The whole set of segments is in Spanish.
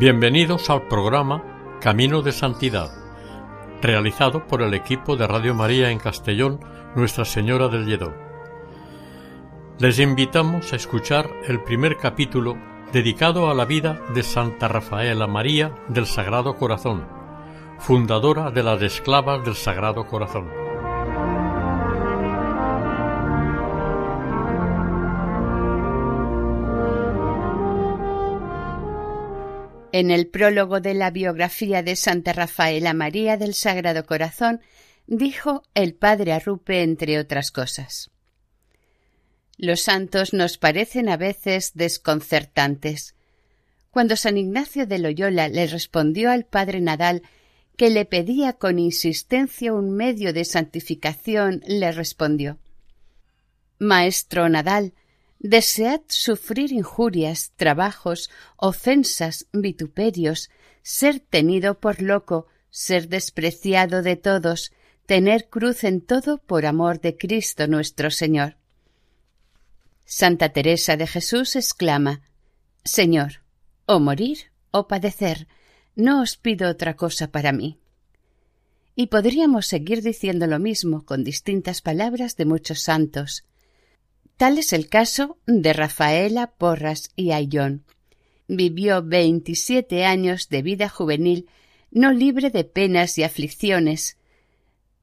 Bienvenidos al programa Camino de Santidad, realizado por el equipo de Radio María en Castellón, Nuestra Señora del Lledó. Les invitamos a escuchar el primer capítulo dedicado a la vida de Santa Rafaela María del Sagrado Corazón, fundadora de las Esclavas del Sagrado Corazón. En el prólogo de la biografía de Santa Rafaela María del Sagrado Corazón dijo el padre Arrupe entre otras cosas. Los santos nos parecen a veces desconcertantes. Cuando San Ignacio de Loyola le respondió al padre Nadal que le pedía con insistencia un medio de santificación, le respondió Maestro Nadal, Desead sufrir injurias, trabajos, ofensas, vituperios, ser tenido por loco, ser despreciado de todos, tener cruz en todo por amor de Cristo nuestro Señor. Santa Teresa de Jesús exclama Señor, o morir o padecer, no os pido otra cosa para mí. Y podríamos seguir diciendo lo mismo con distintas palabras de muchos santos, Tal es el caso de Rafaela Porras y Ayllón. Vivió veintisiete años de vida juvenil no libre de penas y aflicciones,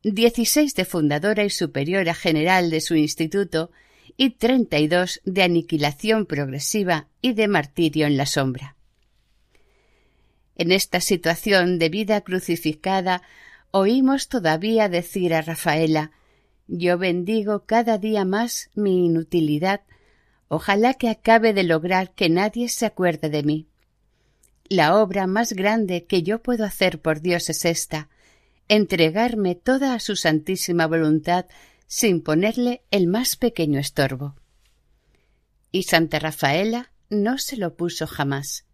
dieciséis de fundadora y superiora general de su instituto y treinta y dos de aniquilación progresiva y de martirio en la sombra. En esta situación de vida crucificada oímos todavía decir a Rafaela yo bendigo cada día más mi inutilidad. Ojalá que acabe de lograr que nadie se acuerde de mí. La obra más grande que yo puedo hacer por Dios es esta, entregarme toda a su santísima voluntad sin ponerle el más pequeño estorbo. Y Santa Rafaela no se lo puso jamás.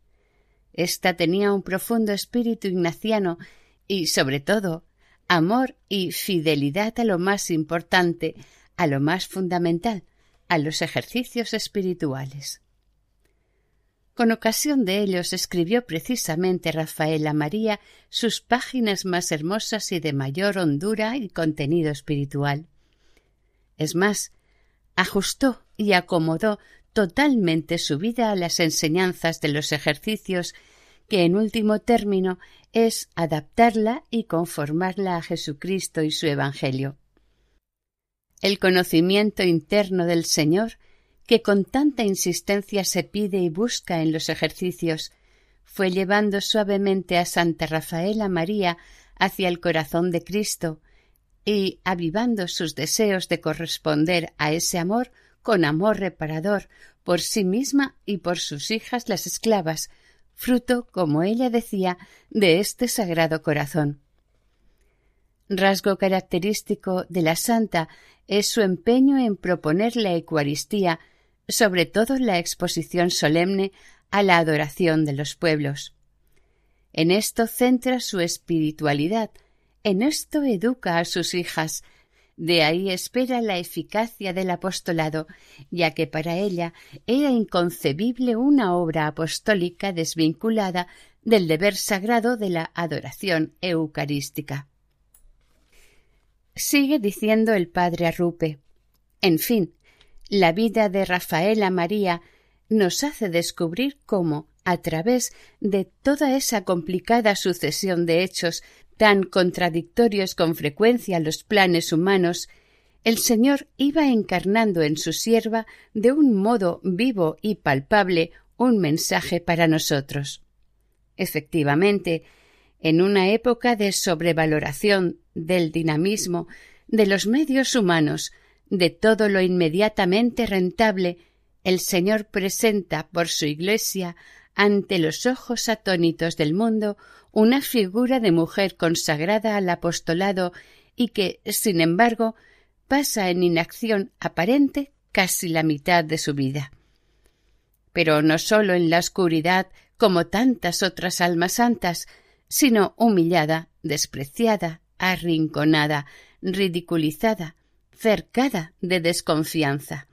Esta tenía un profundo espíritu ignaciano y, sobre todo, amor y fidelidad a lo más importante, a lo más fundamental, a los ejercicios espirituales. Con ocasión de ellos escribió precisamente Rafaela María sus páginas más hermosas y de mayor hondura y contenido espiritual. Es más, ajustó y acomodó totalmente su vida a las enseñanzas de los ejercicios que en último término es adaptarla y conformarla a Jesucristo y su Evangelio. El conocimiento interno del Señor, que con tanta insistencia se pide y busca en los ejercicios, fue llevando suavemente a Santa Rafaela María hacia el corazón de Cristo y avivando sus deseos de corresponder a ese amor con amor reparador por sí misma y por sus hijas las esclavas, fruto, como ella decía, de este sagrado corazón. Rasgo característico de la santa es su empeño en proponer la Eucaristía, sobre todo la exposición solemne a la adoración de los pueblos. En esto centra su espiritualidad, en esto educa a sus hijas, de ahí espera la eficacia del apostolado, ya que para ella era inconcebible una obra apostólica desvinculada del deber sagrado de la adoración eucarística. Sigue diciendo el padre Arrupe. En fin, la vida de Rafaela María nos hace descubrir cómo, a través de toda esa complicada sucesión de hechos tan contradictorios con frecuencia los planes humanos, el Señor iba encarnando en su sierva de un modo vivo y palpable un mensaje para nosotros. Efectivamente, En una época de sobrevaloración del dinamismo, de los medios humanos, de todo lo inmediatamente rentable, el Señor presenta por su Iglesia ante los ojos atónitos del mundo una figura de mujer consagrada al apostolado y que, sin embargo, pasa en inacción aparente casi la mitad de su vida. Pero no sólo en la oscuridad, como tantas otras almas santas, sino humillada, despreciada, arrinconada, ridiculizada, cercada de desconfianza,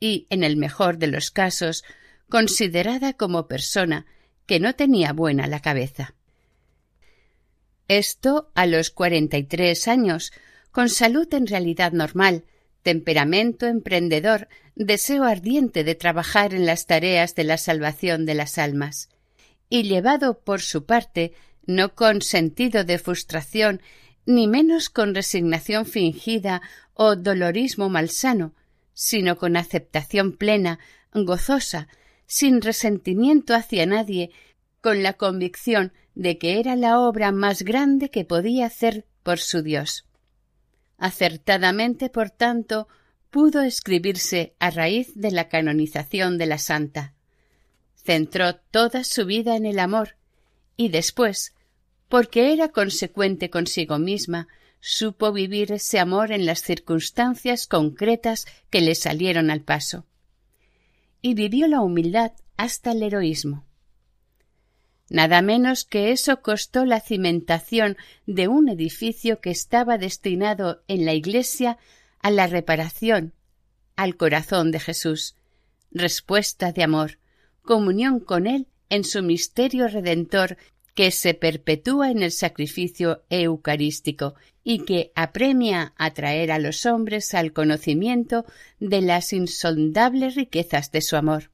y, en el mejor de los casos, considerada como persona que no tenía buena la cabeza. Esto a los cuarenta y tres años, con salud en realidad normal, temperamento emprendedor, deseo ardiente de trabajar en las tareas de la salvación de las almas, y llevado por su parte no con sentido de frustración, ni menos con resignación fingida o dolorismo malsano, sino con aceptación plena, gozosa, sin resentimiento hacia nadie, con la convicción de que era la obra más grande que podía hacer por su Dios. Acertadamente, por tanto, pudo escribirse a raíz de la canonización de la santa. Centró toda su vida en el amor y después, porque era consecuente consigo misma, supo vivir ese amor en las circunstancias concretas que le salieron al paso. Y vivió la humildad hasta el heroísmo. Nada menos que eso costó la cimentación de un edificio que estaba destinado en la Iglesia a la reparación, al corazón de Jesús, respuesta de amor, comunión con Él en su misterio redentor que se perpetúa en el sacrificio eucarístico y que apremia a traer a los hombres al conocimiento de las insondables riquezas de su amor.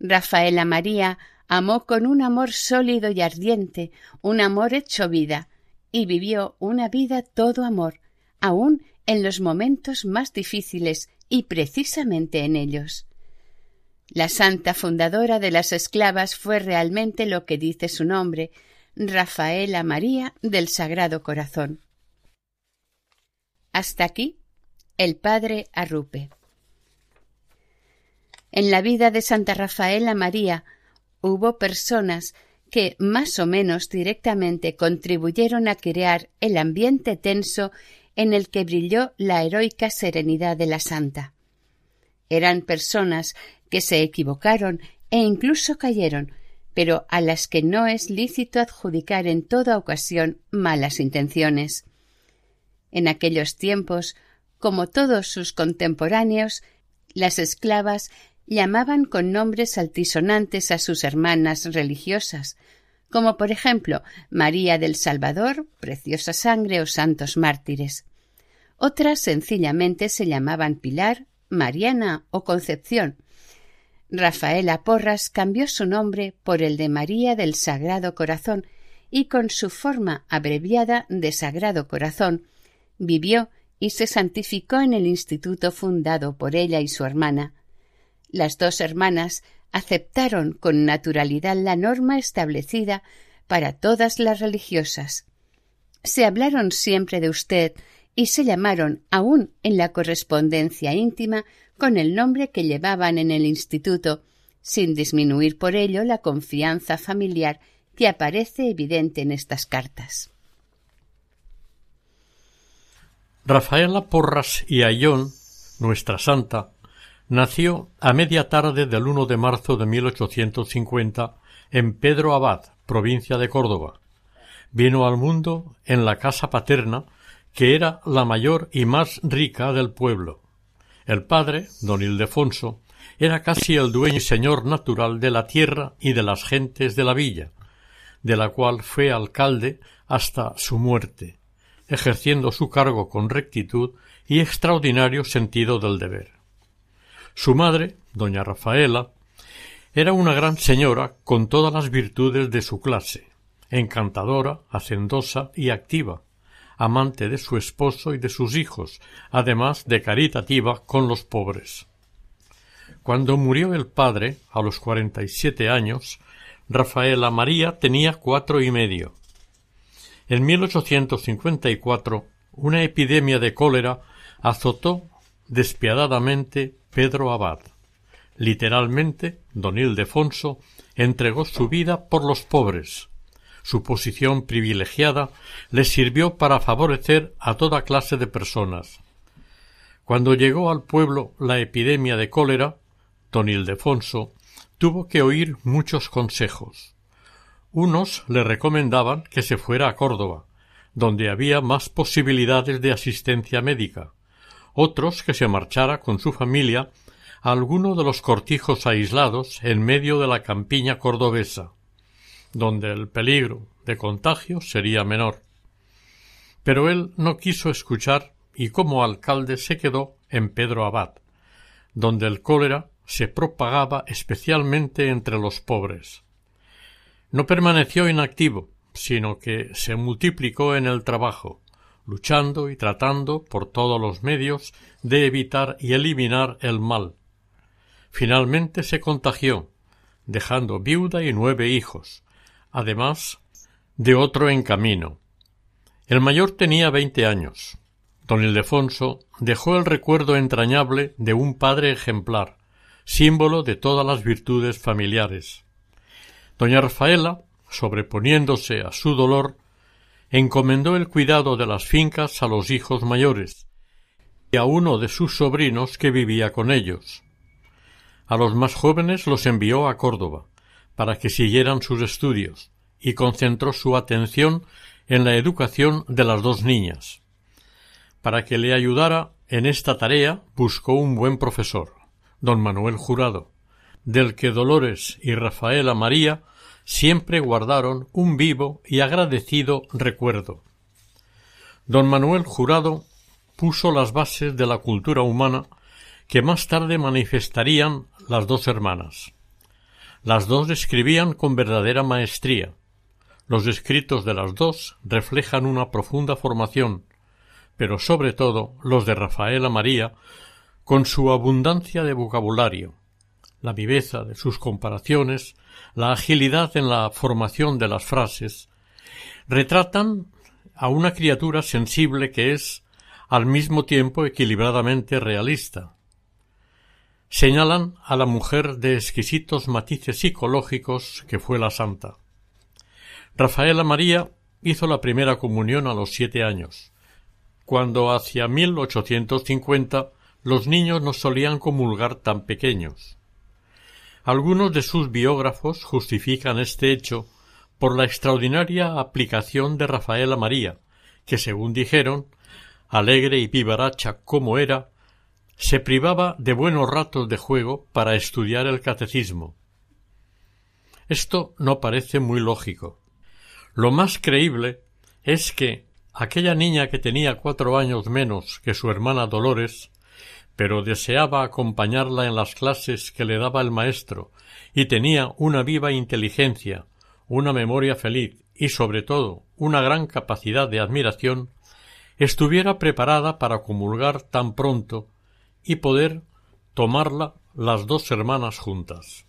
Rafaela María amó con un amor sólido y ardiente, un amor hecho vida, y vivió una vida todo amor, aun en los momentos más difíciles y precisamente en ellos. La santa fundadora de las esclavas fue realmente lo que dice su nombre, Rafaela María del Sagrado Corazón. Hasta aquí el padre Arrupe. En la vida de Santa Rafaela María hubo personas que más o menos directamente contribuyeron a crear el ambiente tenso en el que brilló la heroica serenidad de la santa. Eran personas que se equivocaron e incluso cayeron, pero a las que no es lícito adjudicar en toda ocasión malas intenciones. En aquellos tiempos, como todos sus contemporáneos, las esclavas llamaban con nombres altisonantes a sus hermanas religiosas, como por ejemplo María del Salvador, Preciosa Sangre o Santos Mártires. Otras sencillamente se llamaban Pilar, Mariana o Concepción. Rafaela Porras cambió su nombre por el de María del Sagrado Corazón y con su forma abreviada de Sagrado Corazón vivió y se santificó en el instituto fundado por ella y su hermana. Las dos hermanas aceptaron con naturalidad la norma establecida para todas las religiosas. Se hablaron siempre de usted y se llamaron aún en la correspondencia íntima con el nombre que llevaban en el instituto, sin disminuir por ello la confianza familiar que aparece evidente en estas cartas. Rafaela Porras y Ayón, nuestra santa, Nació a media tarde del 1 de marzo de 1850 en Pedro Abad, provincia de Córdoba. Vino al mundo en la casa paterna, que era la mayor y más rica del pueblo. El padre, don Ildefonso, era casi el dueño y señor natural de la tierra y de las gentes de la villa, de la cual fue alcalde hasta su muerte, ejerciendo su cargo con rectitud y extraordinario sentido del deber. Su madre, doña Rafaela, era una gran señora con todas las virtudes de su clase, encantadora, hacendosa y activa, amante de su esposo y de sus hijos, además de caritativa con los pobres. Cuando murió el padre, a los cuarenta y siete años, Rafaela María tenía cuatro y medio. En 1854 una epidemia de cólera azotó despiadadamente Pedro Abad. Literalmente, don Ildefonso entregó su vida por los pobres. Su posición privilegiada le sirvió para favorecer a toda clase de personas. Cuando llegó al pueblo la epidemia de cólera, don Ildefonso tuvo que oír muchos consejos. Unos le recomendaban que se fuera a Córdoba, donde había más posibilidades de asistencia médica, otros que se marchara con su familia a alguno de los cortijos aislados en medio de la campiña cordobesa, donde el peligro de contagio sería menor. Pero él no quiso escuchar y como alcalde se quedó en Pedro Abad, donde el cólera se propagaba especialmente entre los pobres. No permaneció inactivo, sino que se multiplicó en el trabajo, luchando y tratando por todos los medios de evitar y eliminar el mal. Finalmente se contagió, dejando viuda y nueve hijos, además de otro en camino. El mayor tenía veinte años. Don Ildefonso dejó el recuerdo entrañable de un padre ejemplar, símbolo de todas las virtudes familiares. Doña Rafaela, sobreponiéndose a su dolor, encomendó el cuidado de las fincas a los hijos mayores y a uno de sus sobrinos que vivía con ellos. A los más jóvenes los envió a Córdoba para que siguieran sus estudios y concentró su atención en la educación de las dos niñas. Para que le ayudara en esta tarea buscó un buen profesor, don Manuel Jurado, del que Dolores y Rafaela María siempre guardaron un vivo y agradecido recuerdo. Don Manuel Jurado puso las bases de la cultura humana que más tarde manifestarían las dos hermanas. Las dos escribían con verdadera maestría. Los escritos de las dos reflejan una profunda formación, pero sobre todo los de Rafaela María, con su abundancia de vocabulario, la viveza de sus comparaciones, la agilidad en la formación de las frases, retratan a una criatura sensible que es al mismo tiempo equilibradamente realista. Señalan a la mujer de exquisitos matices psicológicos que fue la santa. Rafaela María hizo la primera comunión a los siete años, cuando hacia 1850 los niños no solían comulgar tan pequeños. Algunos de sus biógrafos justifican este hecho por la extraordinaria aplicación de Rafaela María, que según dijeron, alegre y vivaracha como era, se privaba de buenos ratos de juego para estudiar el catecismo. Esto no parece muy lógico. Lo más creíble es que aquella niña que tenía cuatro años menos que su hermana Dolores pero deseaba acompañarla en las clases que le daba el maestro y tenía una viva inteligencia, una memoria feliz y sobre todo una gran capacidad de admiración, estuviera preparada para comulgar tan pronto y poder tomarla las dos hermanas juntas.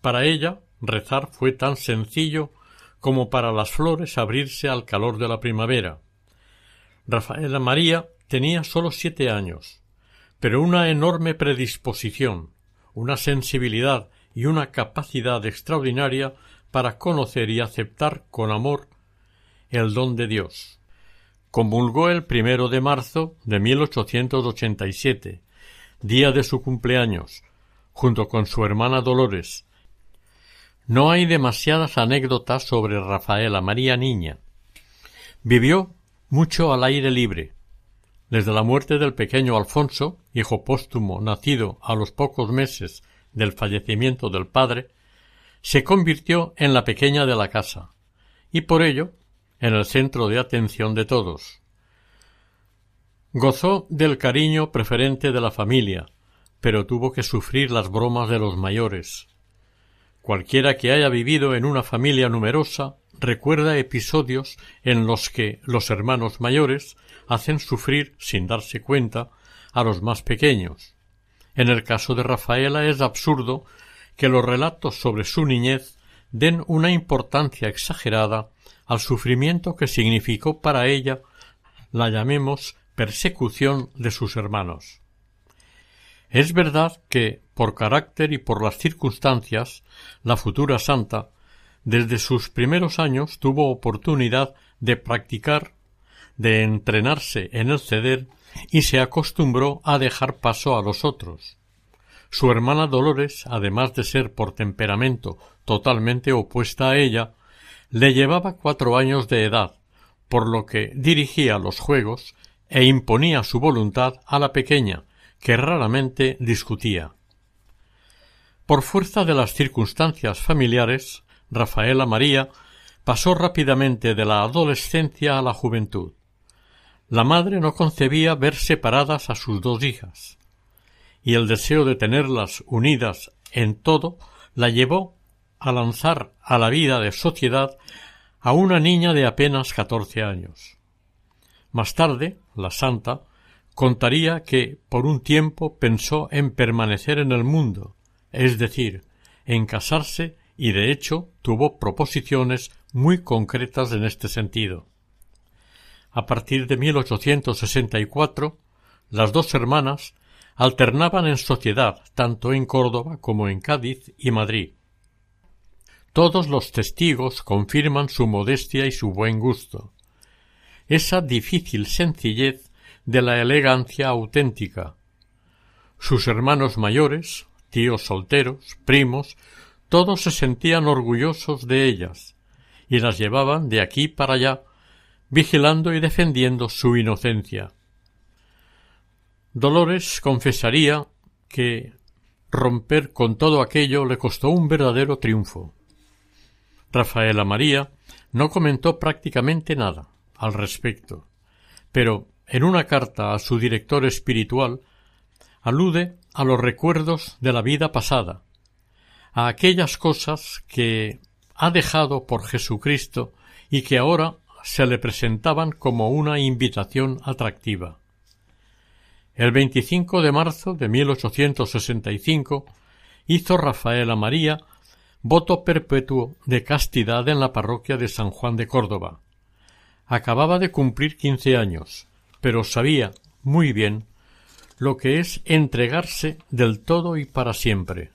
Para ella rezar fue tan sencillo como para las flores abrirse al calor de la primavera. Rafaela María tenía sólo siete años, pero una enorme predisposición, una sensibilidad y una capacidad extraordinaria para conocer y aceptar con amor el don de Dios. Comulgó el primero de marzo de 1887, día de su cumpleaños, junto con su hermana Dolores. No hay demasiadas anécdotas sobre Rafaela María Niña. Vivió mucho al aire libre, desde la muerte del pequeño Alfonso, hijo póstumo nacido a los pocos meses del fallecimiento del padre, se convirtió en la pequeña de la casa, y por ello en el centro de atención de todos. Gozó del cariño preferente de la familia, pero tuvo que sufrir las bromas de los mayores. Cualquiera que haya vivido en una familia numerosa recuerda episodios en los que los hermanos mayores hacen sufrir, sin darse cuenta, a los más pequeños. En el caso de Rafaela es absurdo que los relatos sobre su niñez den una importancia exagerada al sufrimiento que significó para ella la llamemos persecución de sus hermanos. Es verdad que, por carácter y por las circunstancias, la futura santa, desde sus primeros años tuvo oportunidad de practicar, de entrenarse en el ceder y se acostumbró a dejar paso a los otros. Su hermana Dolores, además de ser por temperamento totalmente opuesta a ella, le llevaba cuatro años de edad, por lo que dirigía los juegos e imponía su voluntad a la pequeña, que raramente discutía. Por fuerza de las circunstancias familiares, Rafaela María pasó rápidamente de la adolescencia a la juventud. La madre no concebía ver separadas a sus dos hijas y el deseo de tenerlas unidas en todo la llevó a lanzar a la vida de sociedad a una niña de apenas catorce años. Más tarde, la santa contaría que por un tiempo pensó en permanecer en el mundo, es decir, en casarse y de hecho tuvo proposiciones muy concretas en este sentido. A partir de 1864, las dos hermanas alternaban en sociedad tanto en Córdoba como en Cádiz y Madrid. Todos los testigos confirman su modestia y su buen gusto, esa difícil sencillez de la elegancia auténtica. Sus hermanos mayores, tíos solteros, primos, todos se sentían orgullosos de ellas y las llevaban de aquí para allá, vigilando y defendiendo su inocencia. Dolores confesaría que romper con todo aquello le costó un verdadero triunfo. Rafaela María no comentó prácticamente nada al respecto, pero en una carta a su director espiritual alude a los recuerdos de la vida pasada, a aquellas cosas que ha dejado por Jesucristo y que ahora se le presentaban como una invitación atractiva. El 25 de marzo de 1865 hizo Rafaela María voto perpetuo de castidad en la parroquia de San Juan de Córdoba. Acababa de cumplir quince años, pero sabía muy bien lo que es entregarse del todo y para siempre.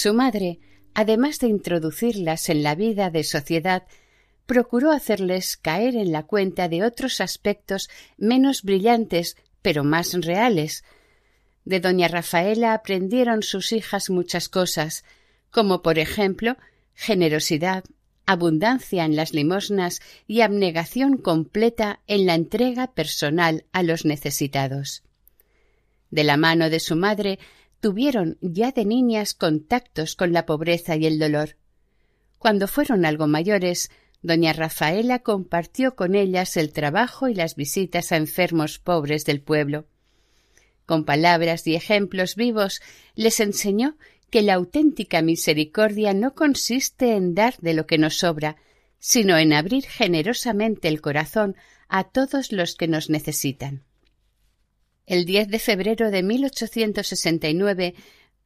Su madre además de introducirlas en la vida de sociedad, procuró hacerles caer en la cuenta de otros aspectos menos brillantes, pero más reales. De doña Rafaela aprendieron sus hijas muchas cosas, como por ejemplo generosidad, abundancia en las limosnas y abnegación completa en la entrega personal a los necesitados. De la mano de su madre tuvieron ya de niñas contactos con la pobreza y el dolor. Cuando fueron algo mayores, doña Rafaela compartió con ellas el trabajo y las visitas a enfermos pobres del pueblo. Con palabras y ejemplos vivos les enseñó que la auténtica misericordia no consiste en dar de lo que nos sobra, sino en abrir generosamente el corazón a todos los que nos necesitan. El 10 de febrero de 1869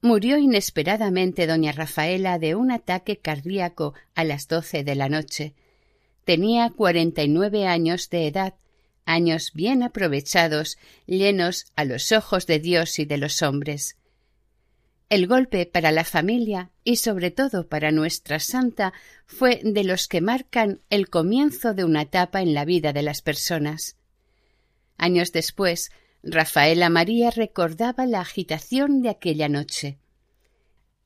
murió inesperadamente doña Rafaela de un ataque cardíaco a las doce de la noche. Tenía cuarenta y nueve años de edad, años bien aprovechados, llenos a los ojos de Dios y de los hombres. El golpe para la familia y sobre todo para nuestra santa fue de los que marcan el comienzo de una etapa en la vida de las personas. Años después, Rafaela María recordaba la agitación de aquella noche.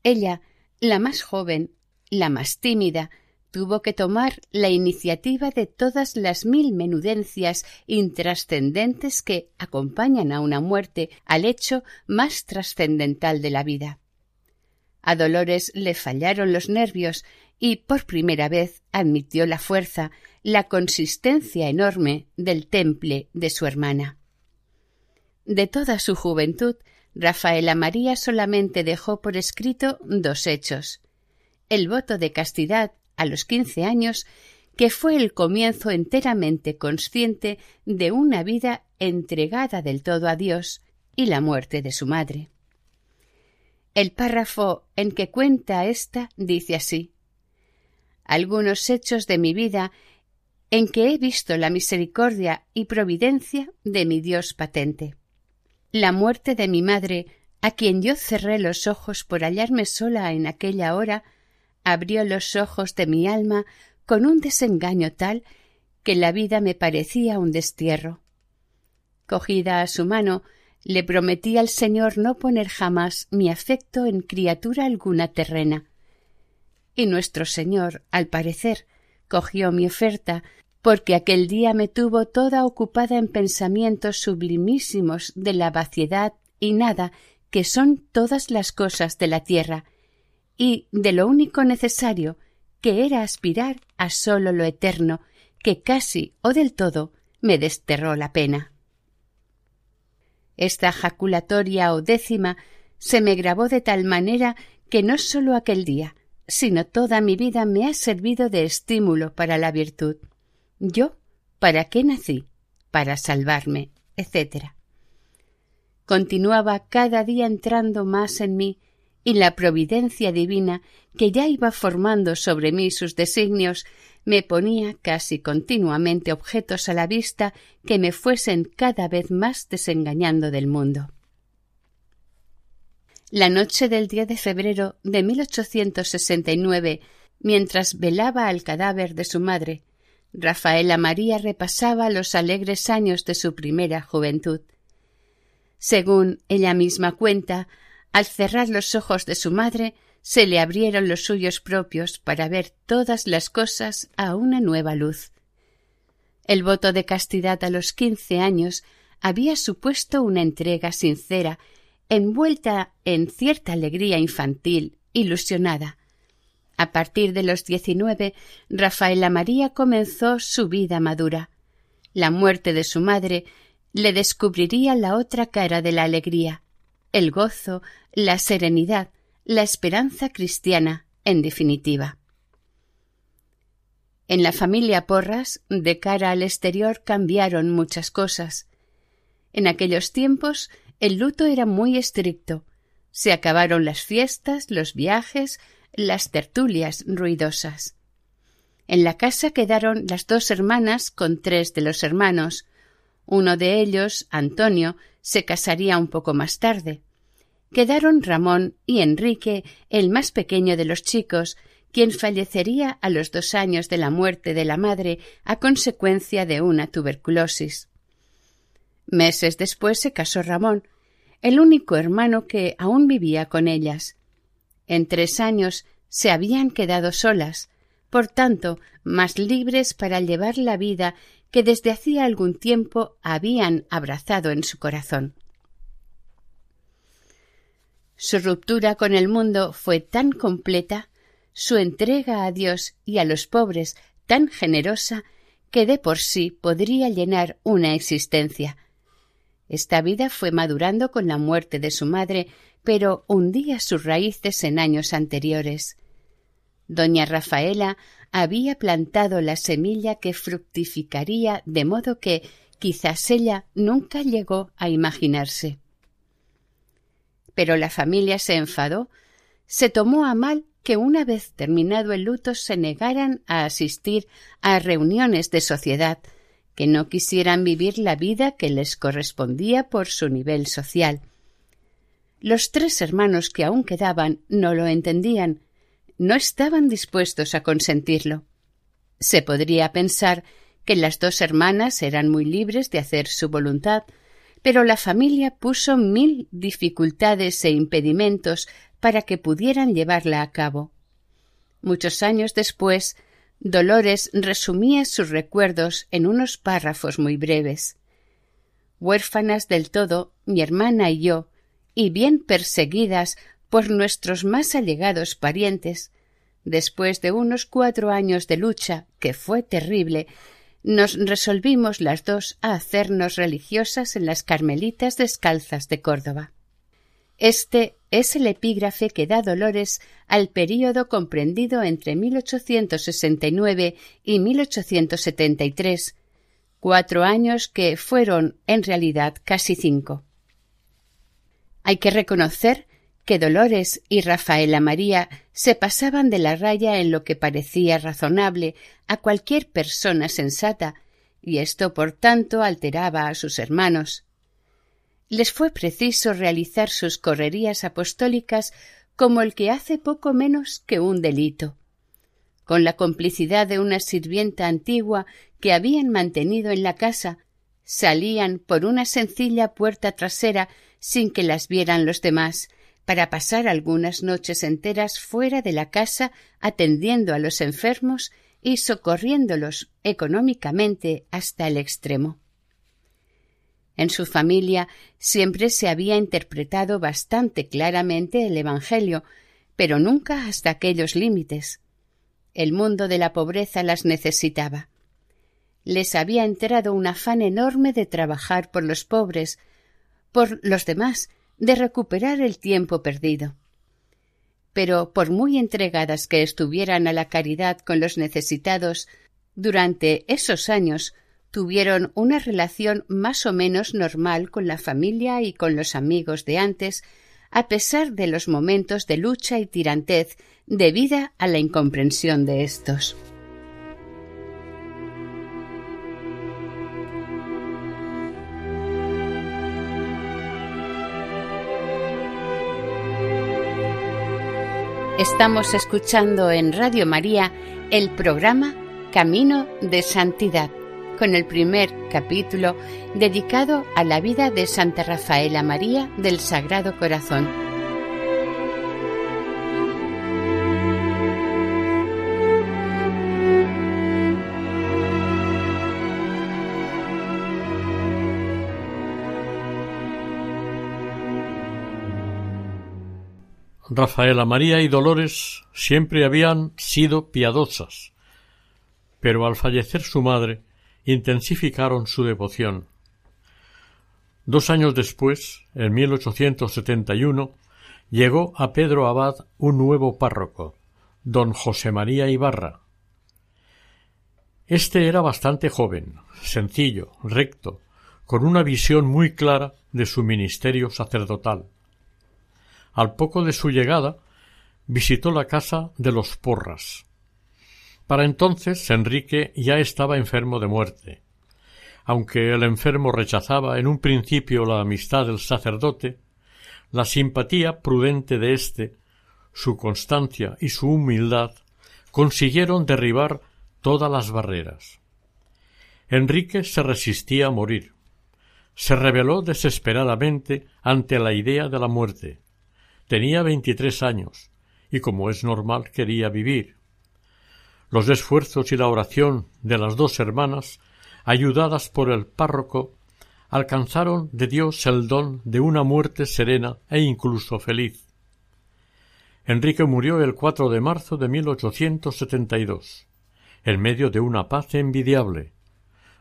Ella, la más joven, la más tímida, tuvo que tomar la iniciativa de todas las mil menudencias intrascendentes que acompañan a una muerte al hecho más trascendental de la vida. A Dolores le fallaron los nervios y por primera vez admitió la fuerza, la consistencia enorme del temple de su hermana. De toda su juventud, Rafaela María solamente dejó por escrito dos hechos el voto de castidad a los quince años, que fue el comienzo enteramente consciente de una vida entregada del todo a Dios y la muerte de su madre. El párrafo en que cuenta ésta dice así Algunos hechos de mi vida en que he visto la misericordia y providencia de mi Dios patente. La muerte de mi madre, a quien yo cerré los ojos por hallarme sola en aquella hora, abrió los ojos de mi alma con un desengaño tal que la vida me parecía un destierro. Cogida a su mano, le prometí al Señor no poner jamás mi afecto en criatura alguna terrena. Y nuestro Señor, al parecer, cogió mi oferta, porque aquel día me tuvo toda ocupada en pensamientos sublimísimos de la vaciedad y nada que son todas las cosas de la tierra, y de lo único necesario, que era aspirar a sólo lo eterno, que casi o del todo me desterró la pena. Esta jaculatoria o décima se me grabó de tal manera que no sólo aquel día, sino toda mi vida me ha servido de estímulo para la virtud. Yo, ¿para qué nací? Para salvarme, etc. Continuaba cada día entrando más en mí y la providencia divina que ya iba formando sobre mí sus designios me ponía casi continuamente objetos a la vista que me fuesen cada vez más desengañando del mundo. La noche del día de febrero de 1869, mientras velaba al cadáver de su madre, Rafaela María repasaba los alegres años de su primera juventud. Según ella misma cuenta, al cerrar los ojos de su madre, se le abrieron los suyos propios para ver todas las cosas a una nueva luz. El voto de castidad a los quince años había supuesto una entrega sincera, envuelta en cierta alegría infantil, ilusionada. A partir de los diecinueve, Rafaela María comenzó su vida madura. La muerte de su madre le descubriría la otra cara de la alegría el gozo, la serenidad, la esperanza cristiana, en definitiva. En la familia Porras, de cara al exterior, cambiaron muchas cosas. En aquellos tiempos el luto era muy estricto. Se acabaron las fiestas, los viajes, las tertulias ruidosas. En la casa quedaron las dos hermanas con tres de los hermanos. Uno de ellos, Antonio, se casaría un poco más tarde. quedaron Ramón y Enrique, el más pequeño de los chicos, quien fallecería a los dos años de la muerte de la madre a consecuencia de una tuberculosis. Meses después se casó Ramón, el único hermano que aún vivía con ellas. En tres años se habían quedado solas, por tanto, más libres para llevar la vida que desde hacía algún tiempo habían abrazado en su corazón. Su ruptura con el mundo fue tan completa, su entrega a Dios y a los pobres tan generosa, que de por sí podría llenar una existencia. Esta vida fue madurando con la muerte de su madre, pero hundía sus raíces en años anteriores. Doña Rafaela había plantado la semilla que fructificaría de modo que quizás ella nunca llegó a imaginarse. Pero la familia se enfadó, se tomó a mal que una vez terminado el luto se negaran a asistir a reuniones de sociedad, que no quisieran vivir la vida que les correspondía por su nivel social. Los tres hermanos que aún quedaban no lo entendían, no estaban dispuestos a consentirlo. Se podría pensar que las dos hermanas eran muy libres de hacer su voluntad, pero la familia puso mil dificultades e impedimentos para que pudieran llevarla a cabo. Muchos años después, Dolores resumía sus recuerdos en unos párrafos muy breves. Huérfanas del todo, mi hermana y yo, y bien perseguidas por nuestros más allegados parientes, después de unos cuatro años de lucha, que fue terrible, nos resolvimos las dos a hacernos religiosas en las Carmelitas Descalzas de Córdoba. Este es el epígrafe que da Dolores al período comprendido entre 1869 y 1873, cuatro años que fueron en realidad casi cinco. Hay que reconocer que Dolores y Rafaela María se pasaban de la raya en lo que parecía razonable a cualquier persona sensata, y esto por tanto alteraba a sus hermanos. Les fue preciso realizar sus correrías apostólicas como el que hace poco menos que un delito. Con la complicidad de una sirvienta antigua que habían mantenido en la casa, salían por una sencilla puerta trasera sin que las vieran los demás, para pasar algunas noches enteras fuera de la casa atendiendo a los enfermos y socorriéndolos económicamente hasta el extremo. En su familia siempre se había interpretado bastante claramente el Evangelio, pero nunca hasta aquellos límites. El mundo de la pobreza las necesitaba. Les había enterado un afán enorme de trabajar por los pobres, por los demás, de recuperar el tiempo perdido. Pero por muy entregadas que estuvieran a la caridad con los necesitados, durante esos años tuvieron una relación más o menos normal con la familia y con los amigos de antes, a pesar de los momentos de lucha y tirantez debida a la incomprensión de estos. Estamos escuchando en Radio María el programa Camino de Santidad, con el primer capítulo dedicado a la vida de Santa Rafaela María del Sagrado Corazón. Rafaela María y Dolores siempre habían sido piadosas, pero al fallecer su madre intensificaron su devoción. Dos años después, en 1871, llegó a Pedro Abad un nuevo párroco, don José María Ibarra. Este era bastante joven, sencillo, recto, con una visión muy clara de su ministerio sacerdotal. Al poco de su llegada, visitó la casa de los Porras. Para entonces Enrique ya estaba enfermo de muerte. Aunque el enfermo rechazaba en un principio la amistad del sacerdote, la simpatía prudente de éste, su constancia y su humildad consiguieron derribar todas las barreras. Enrique se resistía a morir. Se rebeló desesperadamente ante la idea de la muerte. Tenía veintitrés años y, como es normal, quería vivir. Los esfuerzos y la oración de las dos hermanas, ayudadas por el párroco, alcanzaron de Dios el don de una muerte serena e incluso feliz. Enrique murió el 4 de marzo de 1872, en medio de una paz envidiable.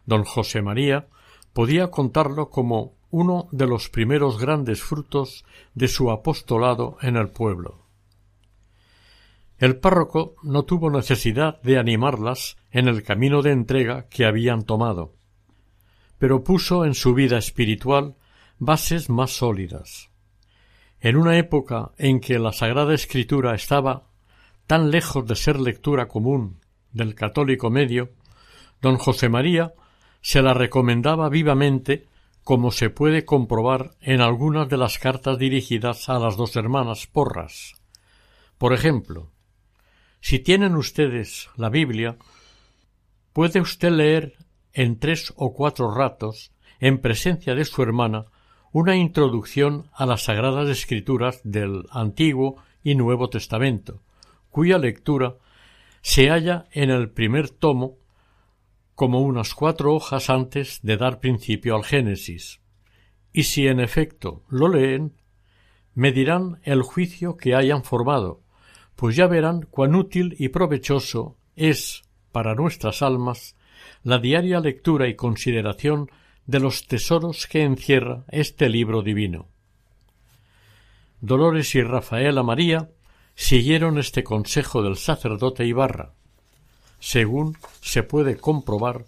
Don José María podía contarlo como uno de los primeros grandes frutos de su apostolado en el pueblo. El párroco no tuvo necesidad de animarlas en el camino de entrega que habían tomado, pero puso en su vida espiritual bases más sólidas. En una época en que la Sagrada Escritura estaba tan lejos de ser lectura común del católico medio, don José María se la recomendaba vivamente como se puede comprobar en algunas de las cartas dirigidas a las dos hermanas Porras. Por ejemplo, si tienen ustedes la Biblia, puede usted leer en tres o cuatro ratos, en presencia de su hermana, una introducción a las Sagradas Escrituras del Antiguo y Nuevo Testamento, cuya lectura se halla en el primer tomo como unas cuatro hojas antes de dar principio al Génesis. Y si en efecto lo leen, me dirán el juicio que hayan formado, pues ya verán cuán útil y provechoso es para nuestras almas la diaria lectura y consideración de los tesoros que encierra este libro divino. Dolores y Rafaela María siguieron este consejo del sacerdote Ibarra, según se puede comprobar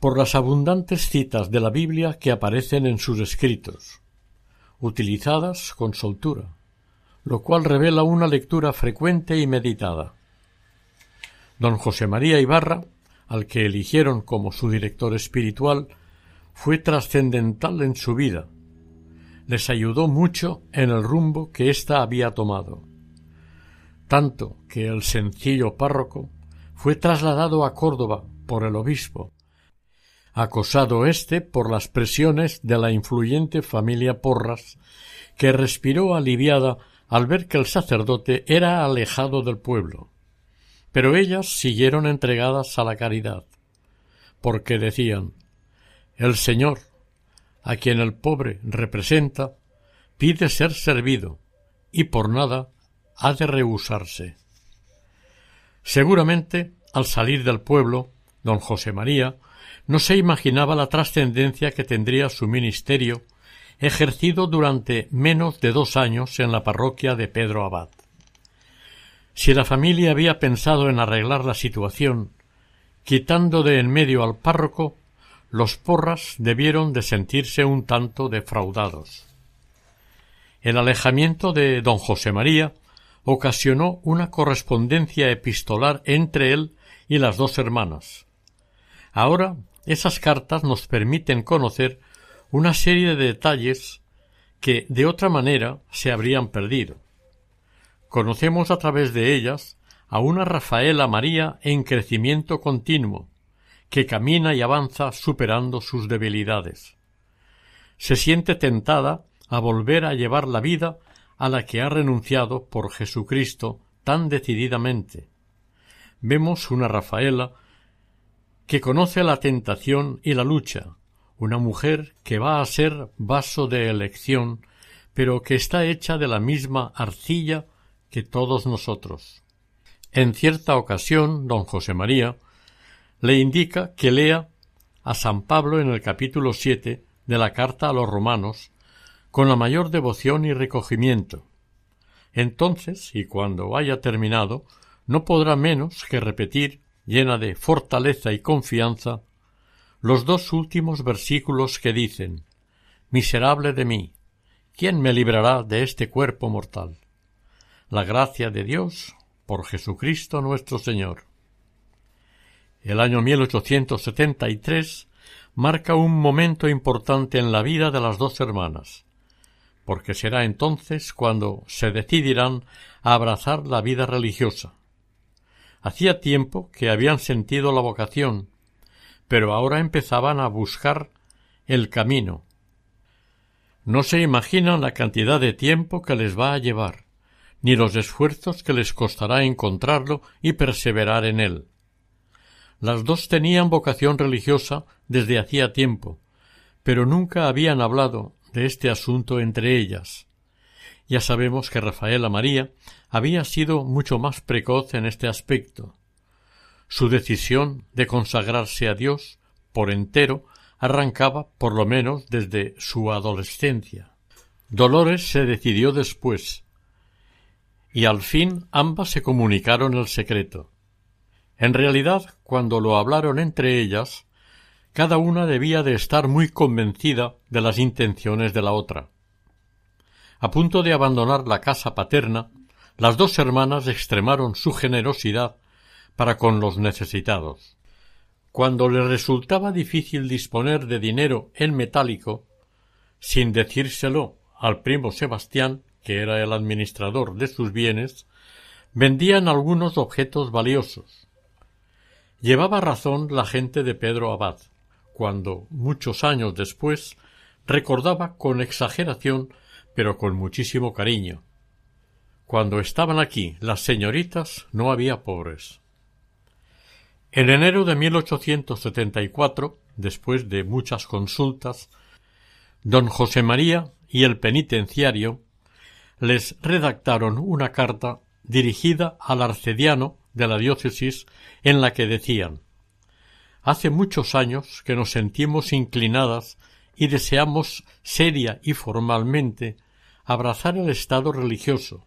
por las abundantes citas de la Biblia que aparecen en sus escritos, utilizadas con soltura, lo cual revela una lectura frecuente y meditada. Don José María Ibarra, al que eligieron como su director espiritual, fue trascendental en su vida. Les ayudó mucho en el rumbo que ésta había tomado. Tanto que el sencillo párroco fue trasladado a Córdoba por el obispo, acosado éste por las presiones de la influyente familia Porras, que respiró aliviada al ver que el sacerdote era alejado del pueblo. Pero ellas siguieron entregadas a la caridad, porque decían El Señor, a quien el pobre representa, pide ser servido, y por nada ha de rehusarse. Seguramente, al salir del pueblo, don José María no se imaginaba la trascendencia que tendría su ministerio ejercido durante menos de dos años en la parroquia de Pedro Abad. Si la familia había pensado en arreglar la situación, quitando de en medio al párroco, los porras debieron de sentirse un tanto defraudados. El alejamiento de don José María ocasionó una correspondencia epistolar entre él y las dos hermanas. Ahora esas cartas nos permiten conocer una serie de detalles que de otra manera se habrían perdido. Conocemos a través de ellas a una Rafaela María en crecimiento continuo, que camina y avanza superando sus debilidades. Se siente tentada a volver a llevar la vida a la que ha renunciado por Jesucristo tan decididamente. Vemos una Rafaela que conoce la tentación y la lucha, una mujer que va a ser vaso de elección, pero que está hecha de la misma arcilla que todos nosotros. En cierta ocasión, don José María le indica que lea a San Pablo en el capítulo siete de la carta a los romanos con la mayor devoción y recogimiento. Entonces, y cuando haya terminado, no podrá menos que repetir, llena de fortaleza y confianza, los dos últimos versículos que dicen Miserable de mí, ¿quién me librará de este cuerpo mortal? La gracia de Dios por Jesucristo nuestro Señor. El año 1873 marca un momento importante en la vida de las dos hermanas porque será entonces cuando se decidirán a abrazar la vida religiosa. Hacía tiempo que habían sentido la vocación, pero ahora empezaban a buscar el camino. No se imaginan la cantidad de tiempo que les va a llevar, ni los esfuerzos que les costará encontrarlo y perseverar en él. Las dos tenían vocación religiosa desde hacía tiempo, pero nunca habían hablado de este asunto entre ellas. Ya sabemos que Rafaela María había sido mucho más precoz en este aspecto. Su decisión de consagrarse a Dios por entero arrancaba por lo menos desde su adolescencia. Dolores se decidió después, y al fin ambas se comunicaron el secreto. En realidad, cuando lo hablaron entre ellas, cada una debía de estar muy convencida de las intenciones de la otra. A punto de abandonar la casa paterna, las dos hermanas extremaron su generosidad para con los necesitados. Cuando le resultaba difícil disponer de dinero en metálico, sin decírselo al primo Sebastián, que era el administrador de sus bienes, vendían algunos objetos valiosos. Llevaba razón la gente de Pedro Abad, cuando, muchos años después, recordaba con exageración, pero con muchísimo cariño. Cuando estaban aquí las señoritas no había pobres. En enero de 1874, después de muchas consultas, don José María y el penitenciario les redactaron una carta dirigida al arcediano de la diócesis en la que decían Hace muchos años que nos sentimos inclinadas y deseamos seria y formalmente abrazar el estado religioso,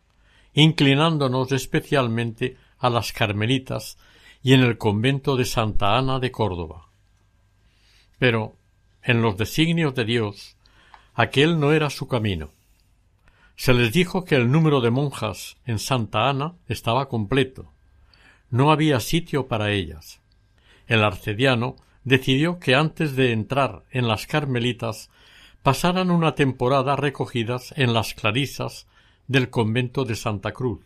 inclinándonos especialmente a las carmelitas y en el convento de Santa Ana de Córdoba. Pero, en los designios de Dios, aquel no era su camino. Se les dijo que el número de monjas en Santa Ana estaba completo. No había sitio para ellas. El arcediano decidió que antes de entrar en las carmelitas pasaran una temporada recogidas en las clarisas del convento de Santa Cruz.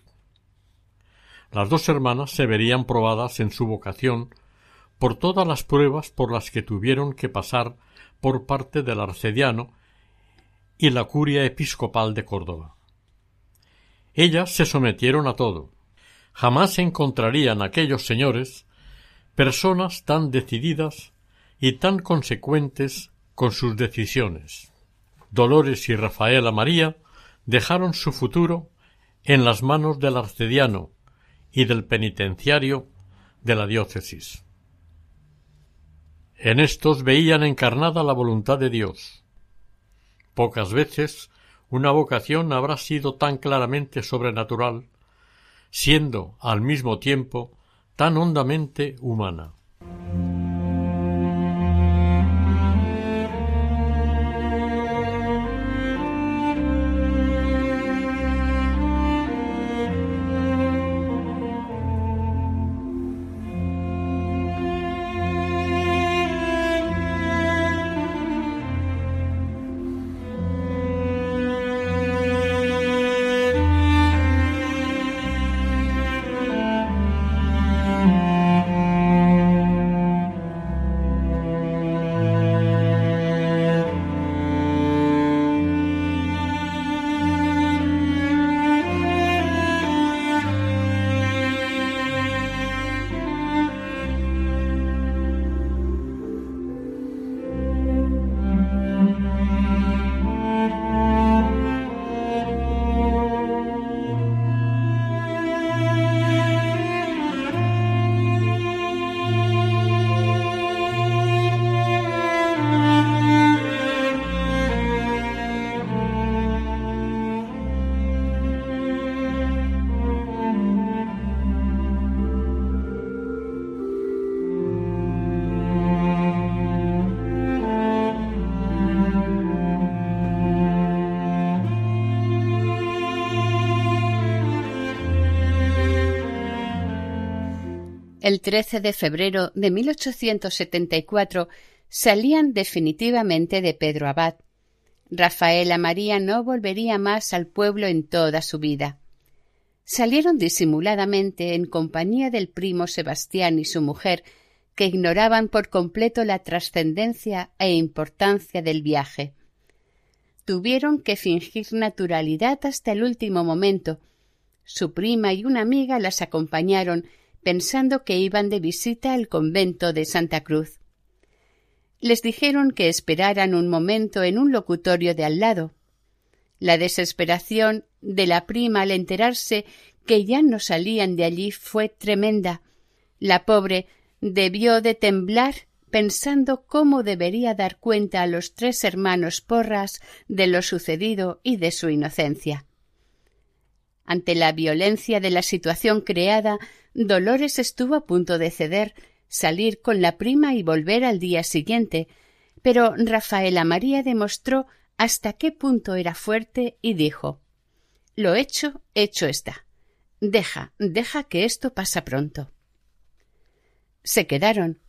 Las dos hermanas se verían probadas en su vocación por todas las pruebas por las que tuvieron que pasar por parte del arcediano y la curia episcopal de Córdoba. Ellas se sometieron a todo. Jamás encontrarían aquellos señores personas tan decididas y tan consecuentes con sus decisiones. Dolores y Rafaela María dejaron su futuro en las manos del arcediano y del penitenciario de la diócesis. En estos veían encarnada la voluntad de Dios. Pocas veces una vocación habrá sido tan claramente sobrenatural, siendo al mismo tiempo tan hondamente humana. El 13 de febrero de 1874 salían definitivamente de Pedro Abad. Rafaela María no volvería más al pueblo en toda su vida. Salieron disimuladamente en compañía del primo Sebastián y su mujer, que ignoraban por completo la trascendencia e importancia del viaje. Tuvieron que fingir naturalidad hasta el último momento. Su prima y una amiga las acompañaron, pensando que iban de visita al convento de Santa Cruz. Les dijeron que esperaran un momento en un locutorio de al lado. La desesperación de la prima al enterarse que ya no salían de allí fue tremenda. La pobre debió de temblar pensando cómo debería dar cuenta a los tres hermanos Porras de lo sucedido y de su inocencia. Ante la violencia de la situación creada, Dolores estuvo a punto de ceder, salir con la prima y volver al día siguiente, pero Rafaela María demostró hasta qué punto era fuerte y dijo Lo hecho, hecho está. Deja, deja que esto pasa pronto. Se quedaron,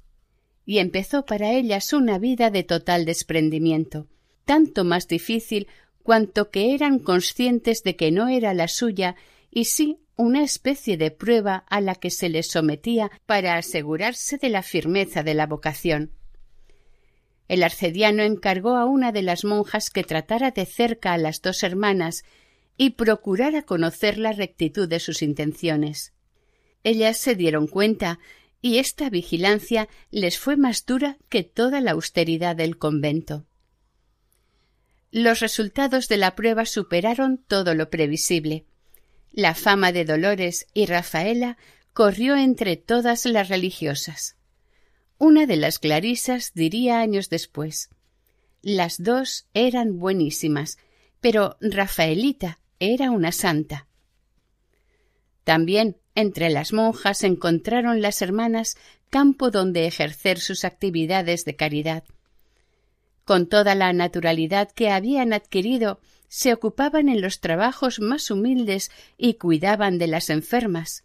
y empezó para ellas una vida de total desprendimiento, tanto más difícil cuanto que eran conscientes de que no era la suya y sí una especie de prueba a la que se les sometía para asegurarse de la firmeza de la vocación. El arcediano encargó a una de las monjas que tratara de cerca a las dos hermanas y procurara conocer la rectitud de sus intenciones. Ellas se dieron cuenta y esta vigilancia les fue más dura que toda la austeridad del convento. Los resultados de la prueba superaron todo lo previsible. La fama de Dolores y Rafaela corrió entre todas las religiosas. Una de las clarisas diría años después Las dos eran buenísimas, pero Rafaelita era una santa. También entre las monjas encontraron las hermanas campo donde ejercer sus actividades de caridad. Con toda la naturalidad que habían adquirido, se ocupaban en los trabajos más humildes y cuidaban de las enfermas.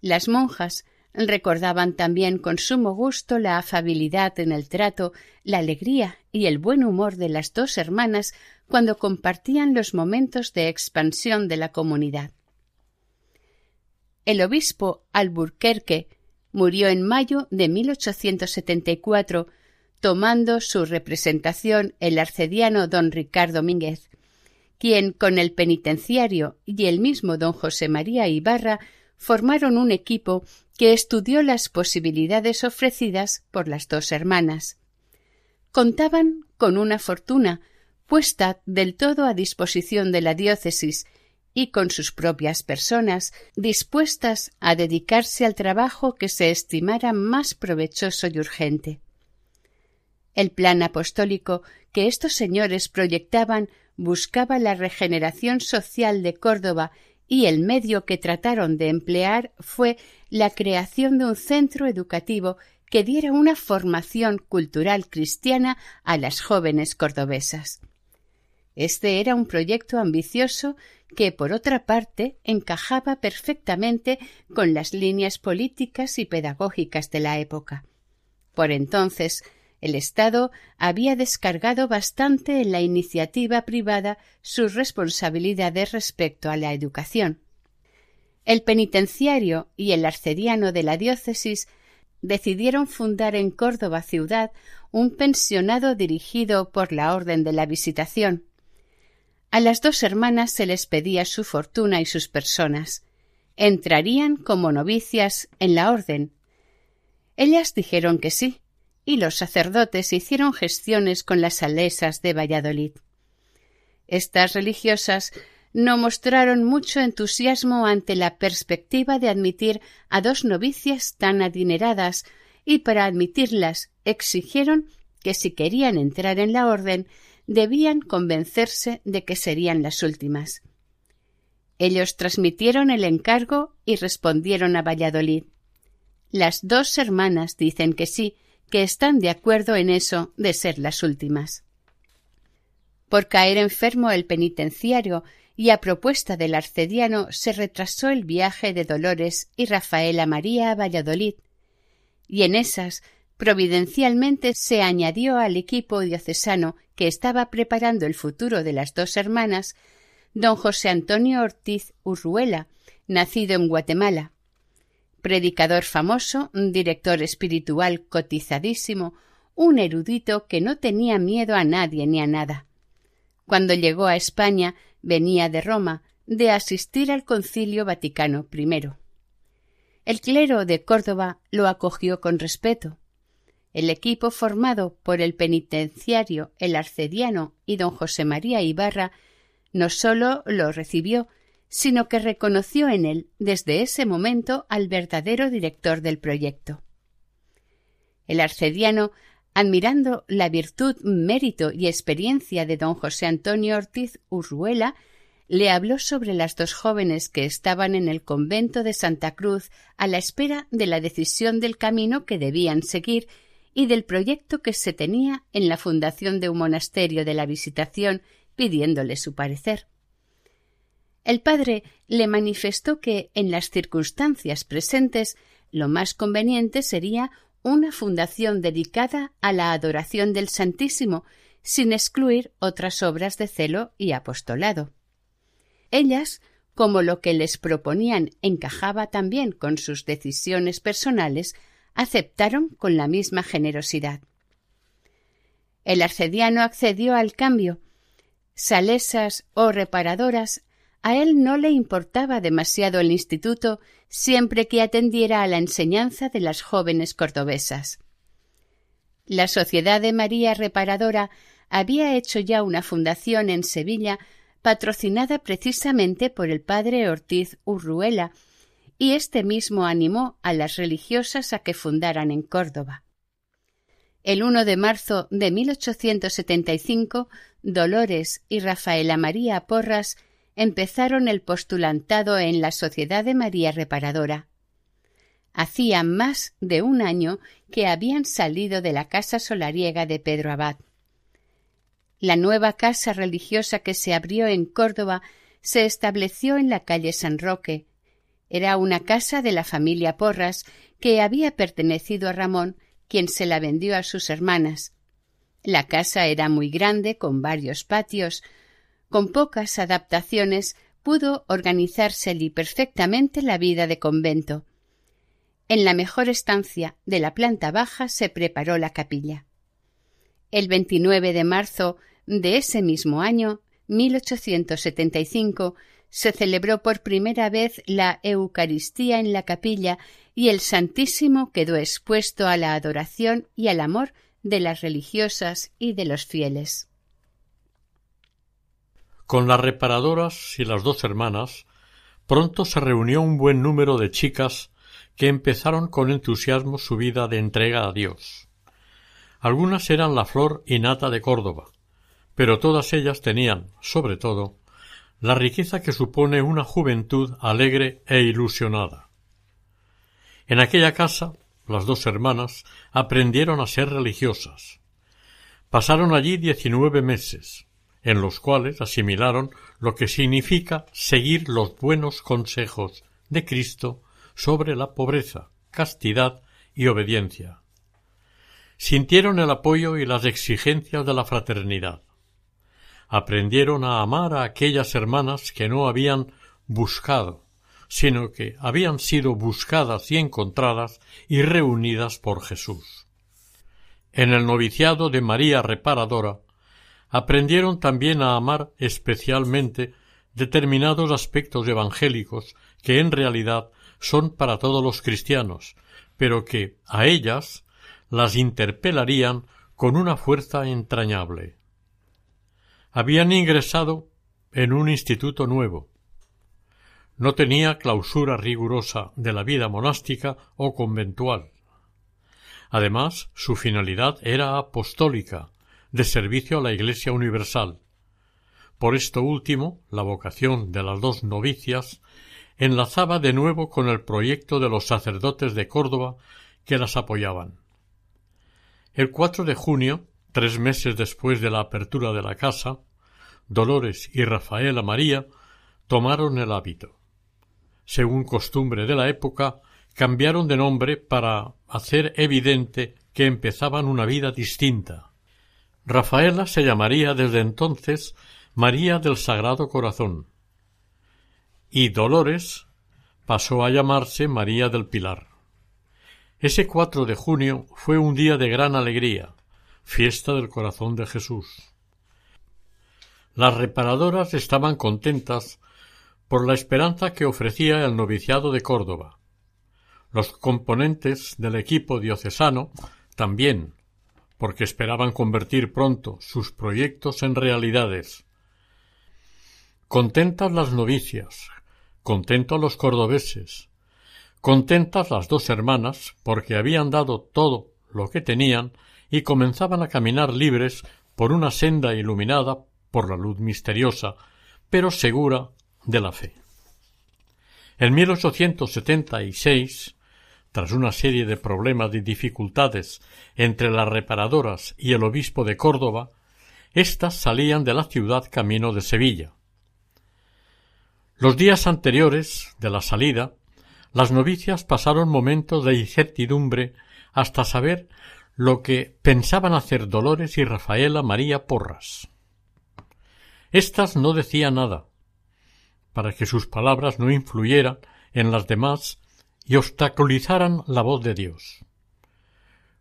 Las monjas recordaban también con sumo gusto la afabilidad en el trato, la alegría y el buen humor de las dos hermanas cuando compartían los momentos de expansión de la comunidad. El obispo Alburquerque murió en mayo de 1874, tomando su representación el arcediano don Ricardo Mínguez, quien con el penitenciario y el mismo don José María Ibarra formaron un equipo que estudió las posibilidades ofrecidas por las dos hermanas. Contaban con una fortuna puesta del todo a disposición de la diócesis y con sus propias personas dispuestas a dedicarse al trabajo que se estimara más provechoso y urgente. El plan apostólico que estos señores proyectaban buscaba la regeneración social de Córdoba y el medio que trataron de emplear fue la creación de un centro educativo que diera una formación cultural cristiana a las jóvenes cordobesas. Este era un proyecto ambicioso que, por otra parte, encajaba perfectamente con las líneas políticas y pedagógicas de la época. Por entonces, el Estado había descargado bastante en la iniciativa privada sus responsabilidades respecto a la educación. El penitenciario y el arcediano de la diócesis decidieron fundar en Córdoba ciudad un pensionado dirigido por la Orden de la Visitación. A las dos hermanas se les pedía su fortuna y sus personas. Entrarían como novicias en la orden. Ellas dijeron que sí, y los sacerdotes hicieron gestiones con las salesas de Valladolid. Estas religiosas no mostraron mucho entusiasmo ante la perspectiva de admitir a dos novicias tan adineradas y para admitirlas exigieron que si querían entrar en la orden debían convencerse de que serían las últimas. Ellos transmitieron el encargo y respondieron a Valladolid. Las dos hermanas dicen que sí, que están de acuerdo en eso de ser las últimas. Por caer enfermo el penitenciario y a propuesta del arcediano se retrasó el viaje de Dolores y Rafaela María a Valladolid, y en esas Providencialmente se añadió al equipo diocesano que estaba preparando el futuro de las dos hermanas don José Antonio Ortiz Urruela, nacido en Guatemala. Predicador famoso, director espiritual cotizadísimo, un erudito que no tenía miedo a nadie ni a nada. Cuando llegó a España venía de Roma, de asistir al Concilio Vaticano I. El clero de Córdoba lo acogió con respeto. El equipo formado por el penitenciario, el arcediano y don José María Ibarra no sólo lo recibió, sino que reconoció en él desde ese momento al verdadero director del proyecto. El arcediano, admirando la virtud, mérito y experiencia de don José Antonio Ortiz Urruela, le habló sobre las dos jóvenes que estaban en el convento de Santa Cruz a la espera de la decisión del camino que debían seguir y del proyecto que se tenía en la fundación de un monasterio de la Visitación pidiéndole su parecer. El padre le manifestó que, en las circunstancias presentes, lo más conveniente sería una fundación dedicada a la adoración del Santísimo, sin excluir otras obras de celo y apostolado. Ellas, como lo que les proponían encajaba también con sus decisiones personales, aceptaron con la misma generosidad. El arcediano accedió al cambio, salesas o reparadoras, a él no le importaba demasiado el instituto siempre que atendiera a la enseñanza de las jóvenes cordobesas. La Sociedad de María Reparadora había hecho ya una fundación en Sevilla patrocinada precisamente por el padre Ortiz Urruela, y éste mismo animó a las religiosas a que fundaran en Córdoba. El 1 de marzo de 1875, Dolores y Rafaela María Porras empezaron el postulantado en la Sociedad de María Reparadora. Hacía más de un año que habían salido de la casa solariega de Pedro Abad. La nueva casa religiosa que se abrió en Córdoba se estableció en la calle San Roque. Era una casa de la familia Porras que había pertenecido a Ramón quien se la vendió a sus hermanas. La casa era muy grande, con varios patios. Con pocas adaptaciones pudo organizársele perfectamente la vida de convento. En la mejor estancia de la planta baja se preparó la capilla. El 29 de marzo de ese mismo año, 1875, se celebró por primera vez la Eucaristía en la capilla y el Santísimo quedó expuesto a la adoración y al amor de las religiosas y de los fieles. Con las reparadoras y las dos hermanas, pronto se reunió un buen número de chicas que empezaron con entusiasmo su vida de entrega a Dios. Algunas eran la flor y nata de Córdoba, pero todas ellas tenían, sobre todo, la riqueza que supone una juventud alegre e ilusionada. En aquella casa las dos hermanas aprendieron a ser religiosas. Pasaron allí diecinueve meses, en los cuales asimilaron lo que significa seguir los buenos consejos de Cristo sobre la pobreza, castidad y obediencia. Sintieron el apoyo y las exigencias de la fraternidad. Aprendieron a amar a aquellas hermanas que no habían buscado, sino que habían sido buscadas y encontradas y reunidas por Jesús. En el noviciado de María Reparadora aprendieron también a amar especialmente determinados aspectos evangélicos que en realidad son para todos los cristianos, pero que a ellas las interpelarían con una fuerza entrañable. Habían ingresado en un instituto nuevo, no tenía clausura rigurosa de la vida monástica o conventual. Además, su finalidad era apostólica, de servicio a la Iglesia universal. Por esto último, la vocación de las dos novicias enlazaba de nuevo con el proyecto de los sacerdotes de Córdoba que las apoyaban. El 4 de junio, tres meses después de la apertura de la casa, Dolores y Rafaela María tomaron el hábito según costumbre de la época, cambiaron de nombre para hacer evidente que empezaban una vida distinta. Rafaela se llamaría desde entonces María del Sagrado Corazón y Dolores pasó a llamarse María del Pilar. Ese 4 de junio fue un día de gran alegría, fiesta del corazón de Jesús. Las reparadoras estaban contentas por la esperanza que ofrecía el noviciado de Córdoba. Los componentes del equipo diocesano también, porque esperaban convertir pronto sus proyectos en realidades. Contentas las novicias, contentos los cordobeses, contentas las dos hermanas, porque habían dado todo lo que tenían y comenzaban a caminar libres por una senda iluminada por la luz misteriosa, pero segura de la fe. En 1876, tras una serie de problemas y dificultades entre las reparadoras y el obispo de Córdoba, éstas salían de la ciudad camino de Sevilla. Los días anteriores de la salida, las novicias pasaron momentos de incertidumbre hasta saber lo que pensaban hacer Dolores y Rafaela María Porras. Estas no decían nada, para que sus palabras no influyeran en las demás y obstaculizaran la voz de Dios.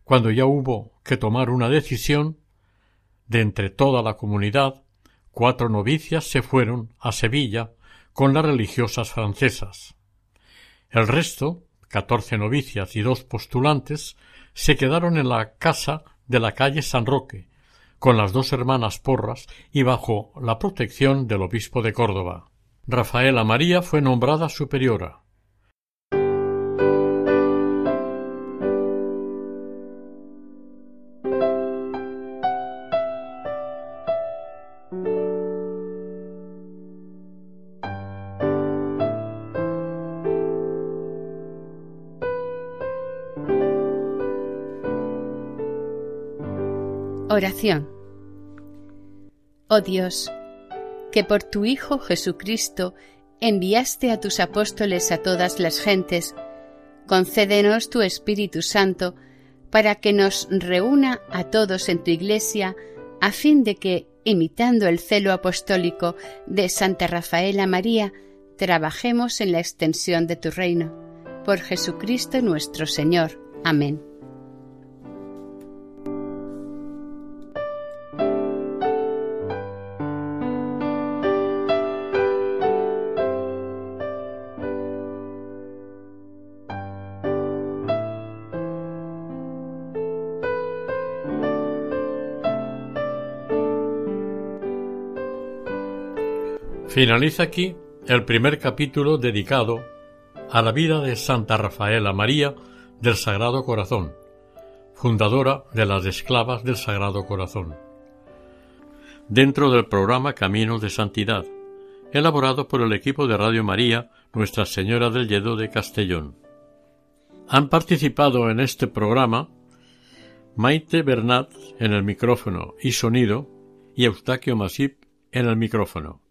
Cuando ya hubo que tomar una decisión, de entre toda la comunidad, cuatro novicias se fueron a Sevilla con las religiosas francesas. El resto, catorce novicias y dos postulantes, se quedaron en la casa de la calle San Roque, con las dos hermanas Porras y bajo la protección del obispo de Córdoba. Rafaela María fue nombrada superiora. Oración. Oh Dios, que por tu Hijo Jesucristo enviaste a tus apóstoles a todas las gentes, concédenos tu Espíritu Santo para que nos reúna a todos en tu Iglesia, a fin de que, imitando el celo apostólico de Santa Rafaela María, trabajemos en la extensión de tu reino. Por Jesucristo nuestro Señor. Amén. Finaliza aquí el primer capítulo dedicado a la vida de Santa Rafaela María del Sagrado Corazón, fundadora de las Esclavas del Sagrado Corazón, dentro del programa Caminos de Santidad, elaborado por el equipo de Radio María Nuestra Señora del Lledo de Castellón. Han participado en este programa Maite Bernat en el micrófono y sonido y Eustaquio Masip en el micrófono.